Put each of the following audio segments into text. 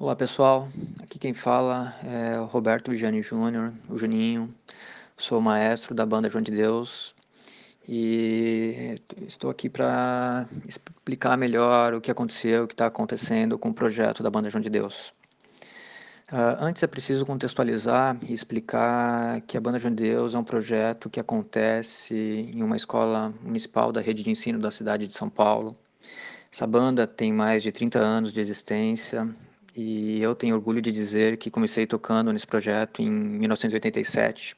Olá pessoal, aqui quem fala é o Roberto Vigiani Júnior, o Juninho. Sou maestro da banda João de Deus e estou aqui para explicar melhor o que aconteceu, o que está acontecendo com o projeto da banda João de Deus. Uh, antes é preciso contextualizar e explicar que a Banda João de Deus é um projeto que acontece em uma escola municipal da rede de ensino da cidade de São Paulo. Essa banda tem mais de 30 anos de existência e eu tenho orgulho de dizer que comecei tocando nesse projeto em 1987.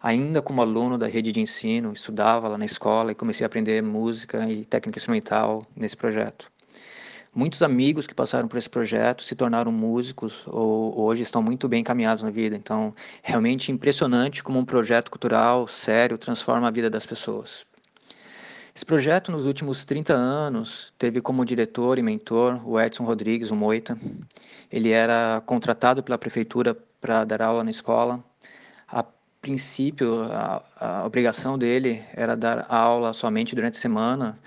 Ainda como aluno da rede de ensino, estudava lá na escola e comecei a aprender música e técnica instrumental nesse projeto. Muitos amigos que passaram por esse projeto se tornaram músicos ou hoje estão muito bem encaminhados na vida. Então, realmente impressionante como um projeto cultural sério transforma a vida das pessoas. Esse projeto, nos últimos 30 anos, teve como diretor e mentor o Edson Rodrigues, o Moita. Ele era contratado pela prefeitura para dar aula na escola. A princípio, a, a obrigação dele era dar aula somente durante a semana,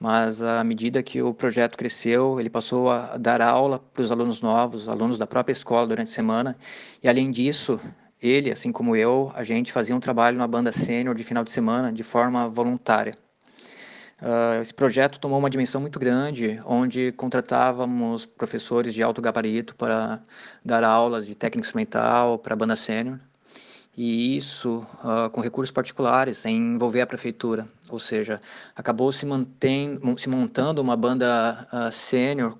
mas à medida que o projeto cresceu, ele passou a dar aula para os alunos novos, alunos da própria escola durante a semana, e além disso, ele, assim como eu, a gente fazia um trabalho na banda sênior de final de semana de forma voluntária. Uh, esse projeto tomou uma dimensão muito grande, onde contratávamos professores de alto gabarito para dar aulas de técnica instrumental para a banda sênior, e isso uh, com recursos particulares, sem envolver a prefeitura. Ou seja, acabou se, mantendo, se montando uma banda uh, sênior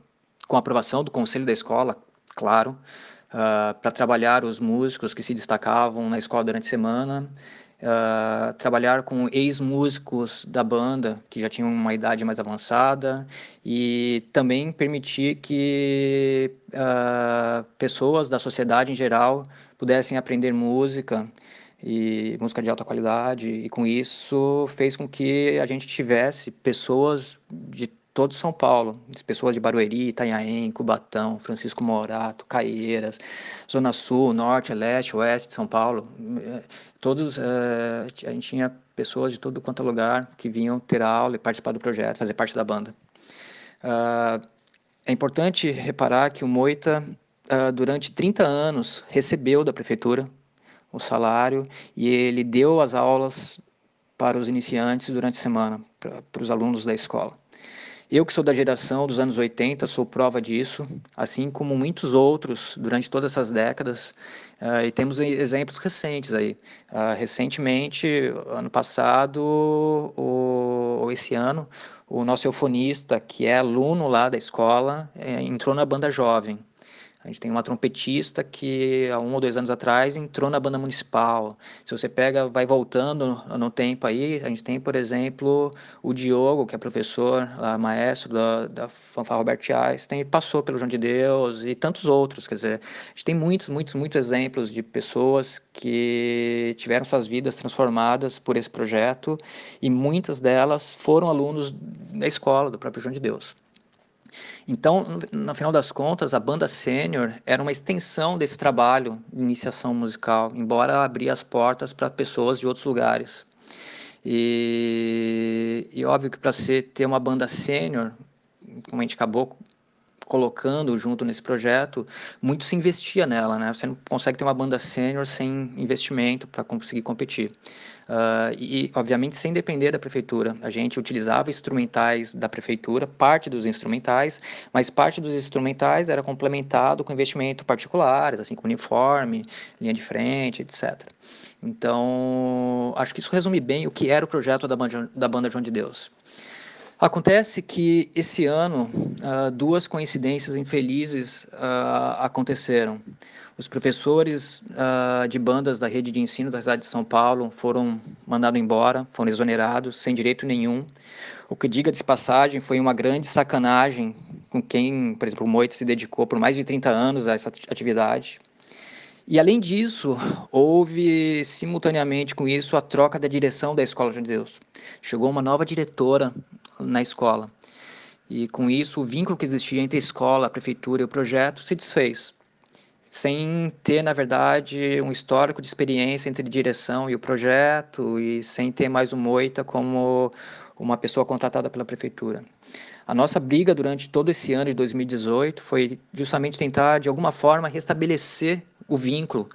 com aprovação do conselho da escola, claro, para trabalhar os músicos que se destacavam na escola durante a semana, Uh, trabalhar com ex-músicos da banda que já tinham uma idade mais avançada e também permitir que uh, pessoas da sociedade em geral pudessem aprender música e música de alta qualidade e com isso fez com que a gente tivesse pessoas de todo São Paulo, pessoas de Barueri, Itanhaém, Cubatão, Francisco Morato, Caieiras, Zona Sul, Norte, Leste, Oeste de São Paulo, eh, todos, uh, a gente tinha pessoas de todo quanto é lugar que vinham ter aula e participar do projeto, fazer parte da banda. Uh, é importante reparar que o Moita, uh, durante 30 anos, recebeu da prefeitura o salário e ele deu as aulas para os iniciantes durante a semana, para os alunos da escola. Eu que sou da geração dos anos 80, sou prova disso, assim como muitos outros durante todas essas décadas, uh, e temos exemplos recentes aí. Uh, recentemente, ano passado, ou esse ano, o nosso eufonista, que é aluno lá da escola, é, entrou na banda jovem. A gente tem uma trompetista que há um ou dois anos atrás entrou na banda municipal. Se você pega, vai voltando no tempo aí, a gente tem, por exemplo, o Diogo, que é professor, maestro da, da Fanfarra Robert Einstein, passou pelo João de Deus e tantos outros. Quer dizer, a gente tem muitos, muitos, muitos exemplos de pessoas que tiveram suas vidas transformadas por esse projeto e muitas delas foram alunos da escola do próprio João de Deus. Então, no final das contas, a banda sênior era uma extensão desse trabalho de iniciação musical, embora abria as portas para pessoas de outros lugares. E, e óbvio que para ter uma banda sênior, como a gente acabou colocando junto nesse projeto, muito se investia nela, né? Você não consegue ter uma banda sênior sem investimento para conseguir competir. Uh, e, obviamente, sem depender da prefeitura. A gente utilizava instrumentais da prefeitura, parte dos instrumentais, mas parte dos instrumentais era complementado com investimento particulares, assim como uniforme, linha de frente, etc. Então, acho que isso resume bem o que era o projeto da banda, da banda João de Deus. Acontece que esse ano uh, duas coincidências infelizes uh, aconteceram. Os professores uh, de bandas da rede de ensino da cidade de São Paulo foram mandados embora, foram exonerados sem direito nenhum. O que diga de passagem foi uma grande sacanagem com quem, por exemplo, o Moito se dedicou por mais de 30 anos a essa atividade. E além disso, houve simultaneamente com isso a troca da direção da Escola de Deus. Chegou uma nova diretora na escola. E com isso, o vínculo que existia entre a escola, a prefeitura e o projeto se desfez, sem ter, na verdade, um histórico de experiência entre direção e o projeto, e sem ter mais o Moita como uma pessoa contratada pela prefeitura. A nossa briga durante todo esse ano de 2018 foi justamente tentar, de alguma forma, restabelecer o vínculo,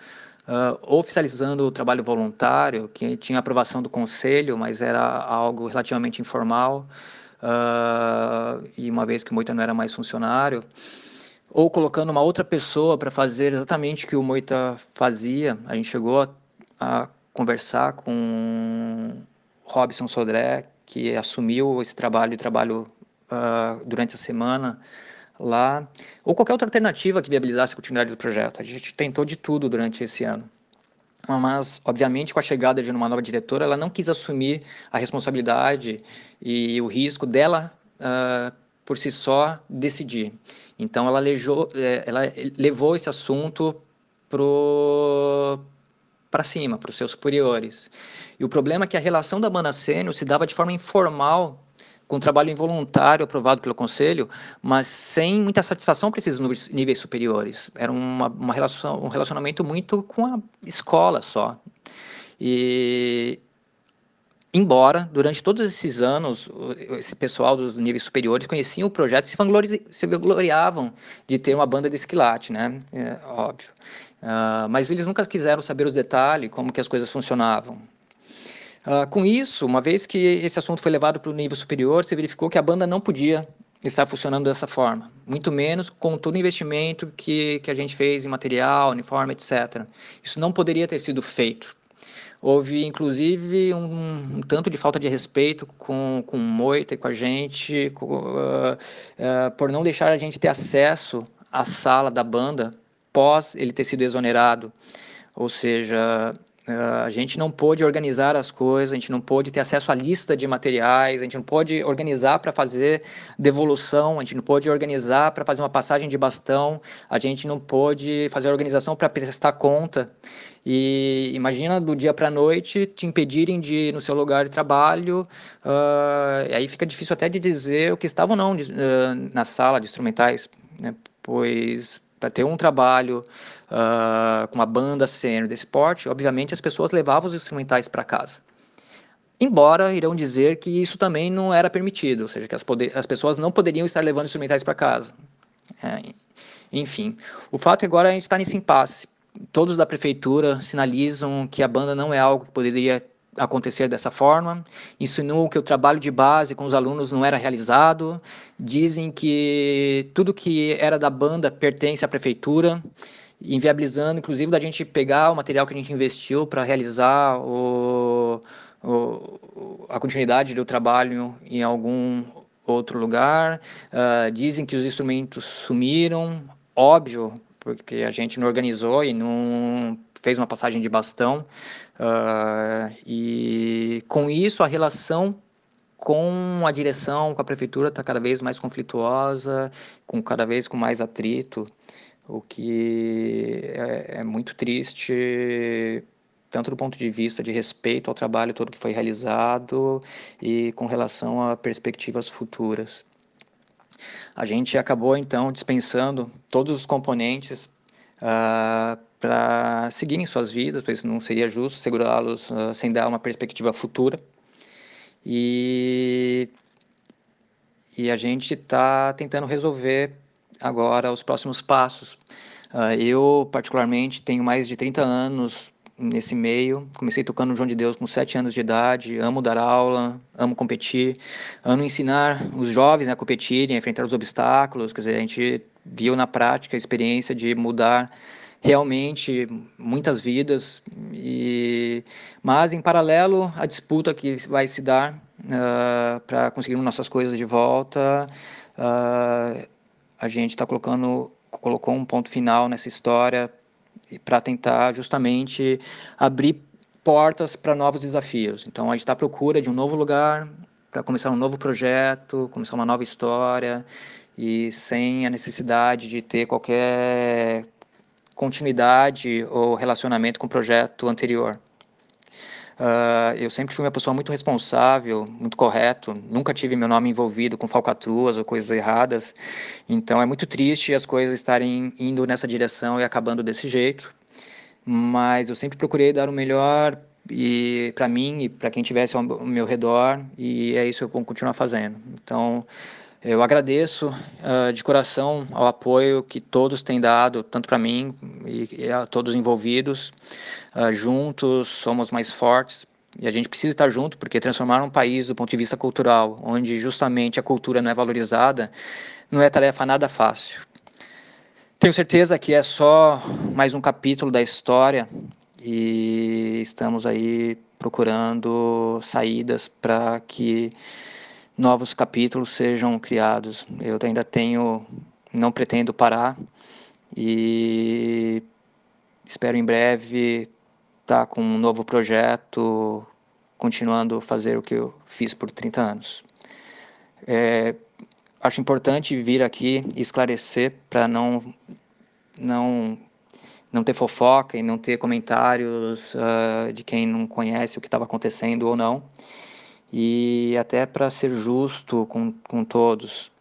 uh, oficializando o trabalho voluntário, que tinha aprovação do conselho, mas era algo relativamente informal, uh, e uma vez que o Moita não era mais funcionário, ou colocando uma outra pessoa para fazer exatamente o que o Moita fazia. A gente chegou a, a conversar com Robson Sodré, que assumiu esse trabalho, trabalho uh, durante a semana lá, ou qualquer outra alternativa que viabilizasse a continuidade do projeto. A gente tentou de tudo durante esse ano. Mas, obviamente, com a chegada de uma nova diretora, ela não quis assumir a responsabilidade e o risco dela, uh, por si só, decidir. Então, ela, lejou, eh, ela levou esse assunto para cima, para os seus superiores. E o problema é que a relação da banda sênior se dava de forma informal com trabalho involuntário aprovado pelo conselho, mas sem muita satisfação para esses níveis superiores. Era uma, uma relação, um relacionamento muito com a escola só. E embora durante todos esses anos esse pessoal dos níveis superiores conheciam o projeto e se, se gloriavam de ter uma banda de esquilate, né? É, óbvio. Uh, mas eles nunca quiseram saber os detalhes, como que as coisas funcionavam. Uh, com isso, uma vez que esse assunto foi levado para o nível superior, se verificou que a banda não podia estar funcionando dessa forma, muito menos com todo o investimento que, que a gente fez em material, uniforme, etc. Isso não poderia ter sido feito. Houve, inclusive, um, um tanto de falta de respeito com, com o Moita e com a gente, com, uh, uh, por não deixar a gente ter acesso à sala da banda pós ele ter sido exonerado. Ou seja, a gente não pôde organizar as coisas, a gente não pôde ter acesso à lista de materiais, a gente não pôde organizar para fazer devolução, a gente não pôde organizar para fazer uma passagem de bastão, a gente não pôde fazer organização para prestar conta. E imagina do dia para a noite te impedirem de ir no seu lugar de trabalho, uh, aí fica difícil até de dizer o que estava ou não uh, na sala de instrumentais, né? pois para ter um trabalho uh, com uma banda sênior desse porte, obviamente as pessoas levavam os instrumentais para casa. Embora irão dizer que isso também não era permitido, ou seja, que as, as pessoas não poderiam estar levando instrumentais para casa. É, enfim, o fato é que agora a gente está nesse impasse. Todos da prefeitura sinalizam que a banda não é algo que poderia acontecer dessa forma, insinuam que o trabalho de base com os alunos não era realizado, dizem que tudo que era da banda pertence à prefeitura, inviabilizando, inclusive, da gente pegar o material que a gente investiu para realizar o, o, a continuidade do trabalho em algum outro lugar. Uh, dizem que os instrumentos sumiram, óbvio, porque a gente não organizou e não fez uma passagem de bastão. Uh, e com isso, a relação com a direção, com a prefeitura, está cada vez mais conflituosa, com cada vez com mais atrito o que é, é, muito triste, tanto do ponto de vista de respeito ao trabalho todo que foi realizado e com relação a perspectivas futuras. A gente acabou então dispensando todos os componentes uh, ah, para seguirem suas vidas, pois não seria justo segurá-los uh, sem dar uma perspectiva futura. E, e a gente está tentando resolver agora os próximos passos. Uh, eu, particularmente, tenho mais de 30 anos nesse meio. Comecei tocando João de Deus com 7 anos de idade. Amo dar aula, amo competir, amo ensinar os jovens a competirem, a enfrentar os obstáculos. Quer dizer, a gente viu na prática a experiência de mudar realmente muitas vidas e mas em paralelo a disputa que vai se dar uh, para conseguir nossas coisas de volta uh, a gente está colocando colocou um ponto final nessa história para tentar justamente abrir portas para novos desafios. Então a gente está à procura de um novo lugar para começar um novo projeto, começar uma nova história e sem a necessidade de ter qualquer continuidade ou relacionamento com o projeto anterior. Uh, eu sempre fui uma pessoa muito responsável, muito correto, nunca tive meu nome envolvido com falcatruas ou coisas erradas, então é muito triste as coisas estarem indo nessa direção e acabando desse jeito, mas eu sempre procurei dar o melhor e para mim e para quem tivesse ao meu redor e é isso que eu vou continuar fazendo. Então, Eu agradeço uh, de coração ao apoio que todos têm dado, tanto para mim e, e, a todos envolvidos. Uh, juntos somos mais fortes e a gente precisa estar junto porque transformar um país do ponto de vista cultural, onde justamente a cultura não é valorizada, não é tarefa nada fácil. Tenho certeza que é só mais um capítulo da história e estamos aí procurando saídas para que novos capítulos sejam criados. Eu ainda tenho, não pretendo parar e espero em breve estar com um novo projeto, continuando a fazer o que eu fiz por 30 anos. É, acho importante vir aqui esclarecer para não não não ter fofoca e não ter comentários uh, de quem não conhece o que estava acontecendo ou não e até para ser justo com, com todos.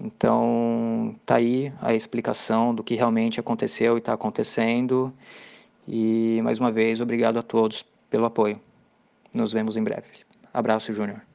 Então, tá aí a explicação do que realmente aconteceu e está acontecendo. E mais uma vez, obrigado a todos pelo apoio. Nos vemos em breve. Abraço, Júnior.